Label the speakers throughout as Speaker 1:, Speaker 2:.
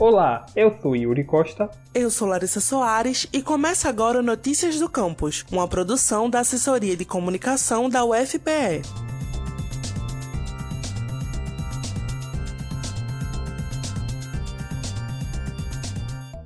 Speaker 1: Olá, eu sou Yuri Costa.
Speaker 2: Eu sou Larissa Soares e começa agora o Notícias do Campus, uma produção da Assessoria de Comunicação da UFPE.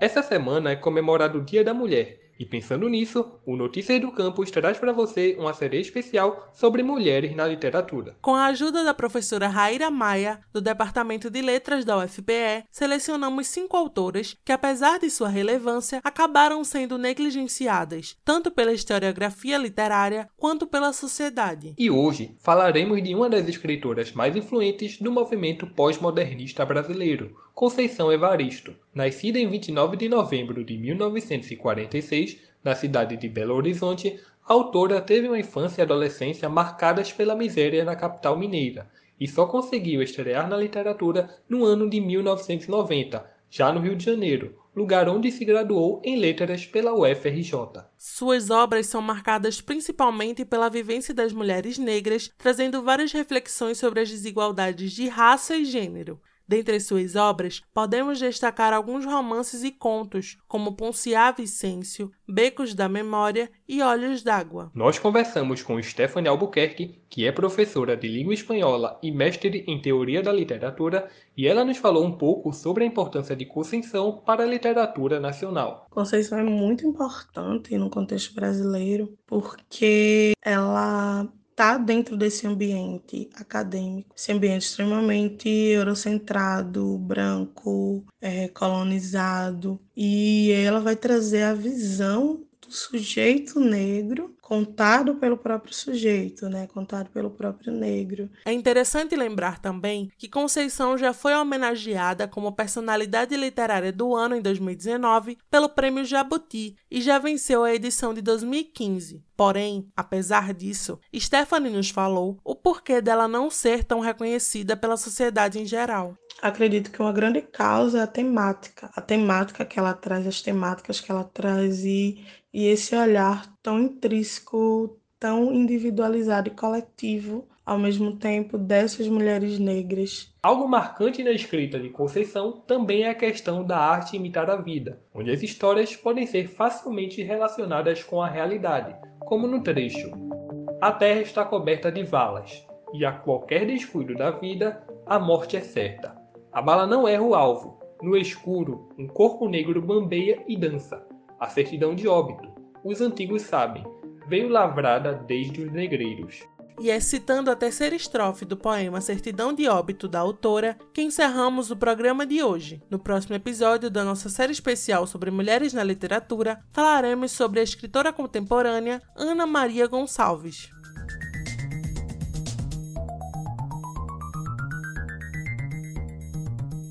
Speaker 1: Essa semana é comemorado o Dia da Mulher e pensando nisso, o Notícias do Campus traz para você uma série especial sobre mulheres na literatura.
Speaker 2: Com a ajuda da professora Raíra Maia, do Departamento de Letras da UFPE, selecionamos cinco autoras que, apesar de sua relevância, acabaram sendo negligenciadas, tanto pela historiografia literária quanto pela sociedade.
Speaker 1: E hoje falaremos de uma das escritoras mais influentes do movimento pós-modernista brasileiro, Conceição Evaristo. Nascida em 29 de novembro de 1946, na cidade de Belo Horizonte, a autora teve uma infância e adolescência marcadas pela miséria na capital mineira e só conseguiu estrear na literatura no ano de 1990, já no Rio de Janeiro, lugar onde se graduou em letras pela UFRJ.
Speaker 2: Suas obras são marcadas principalmente pela vivência das mulheres negras, trazendo várias reflexões sobre as desigualdades de raça e gênero. Dentre suas obras, podemos destacar alguns romances e contos, como Ponciá Vicêncio, Becos da Memória e Olhos d'Água.
Speaker 1: Nós conversamos com Stephanie Albuquerque, que é professora de língua espanhola e mestre em teoria da literatura, e ela nos falou um pouco sobre a importância de Conceição para a literatura nacional.
Speaker 3: Conceição é muito importante no contexto brasileiro, porque ela está dentro desse ambiente acadêmico, esse ambiente extremamente eurocentrado, branco, é, colonizado, e ela vai trazer a visão sujeito negro contado pelo próprio sujeito, né? Contado pelo próprio negro.
Speaker 2: É interessante lembrar também que Conceição já foi homenageada como personalidade literária do ano em 2019 pelo Prêmio Jabuti e já venceu a edição de 2015. Porém, apesar disso, Stephanie nos falou o porquê dela não ser tão reconhecida pela sociedade em geral.
Speaker 3: Acredito que uma grande causa é a temática, a temática que ela traz, as temáticas que ela traz e, e esse olhar tão intrínseco, tão individualizado e coletivo ao mesmo tempo dessas mulheres negras.
Speaker 1: Algo marcante na escrita de Conceição também é a questão da arte imitar a vida, onde as histórias podem ser facilmente relacionadas com a realidade, como no trecho: A terra está coberta de valas, e a qualquer descuido da vida, a morte é certa. A bala não erra o alvo. No escuro, um corpo negro bambeia e dança. A certidão de óbito os antigos sabem, veio lavrada desde os negreiros.
Speaker 2: E é citando a terceira estrofe do poema Certidão de Óbito da autora que encerramos o programa de hoje. No próximo episódio da nossa série especial sobre mulheres na literatura, falaremos sobre a escritora contemporânea Ana Maria Gonçalves.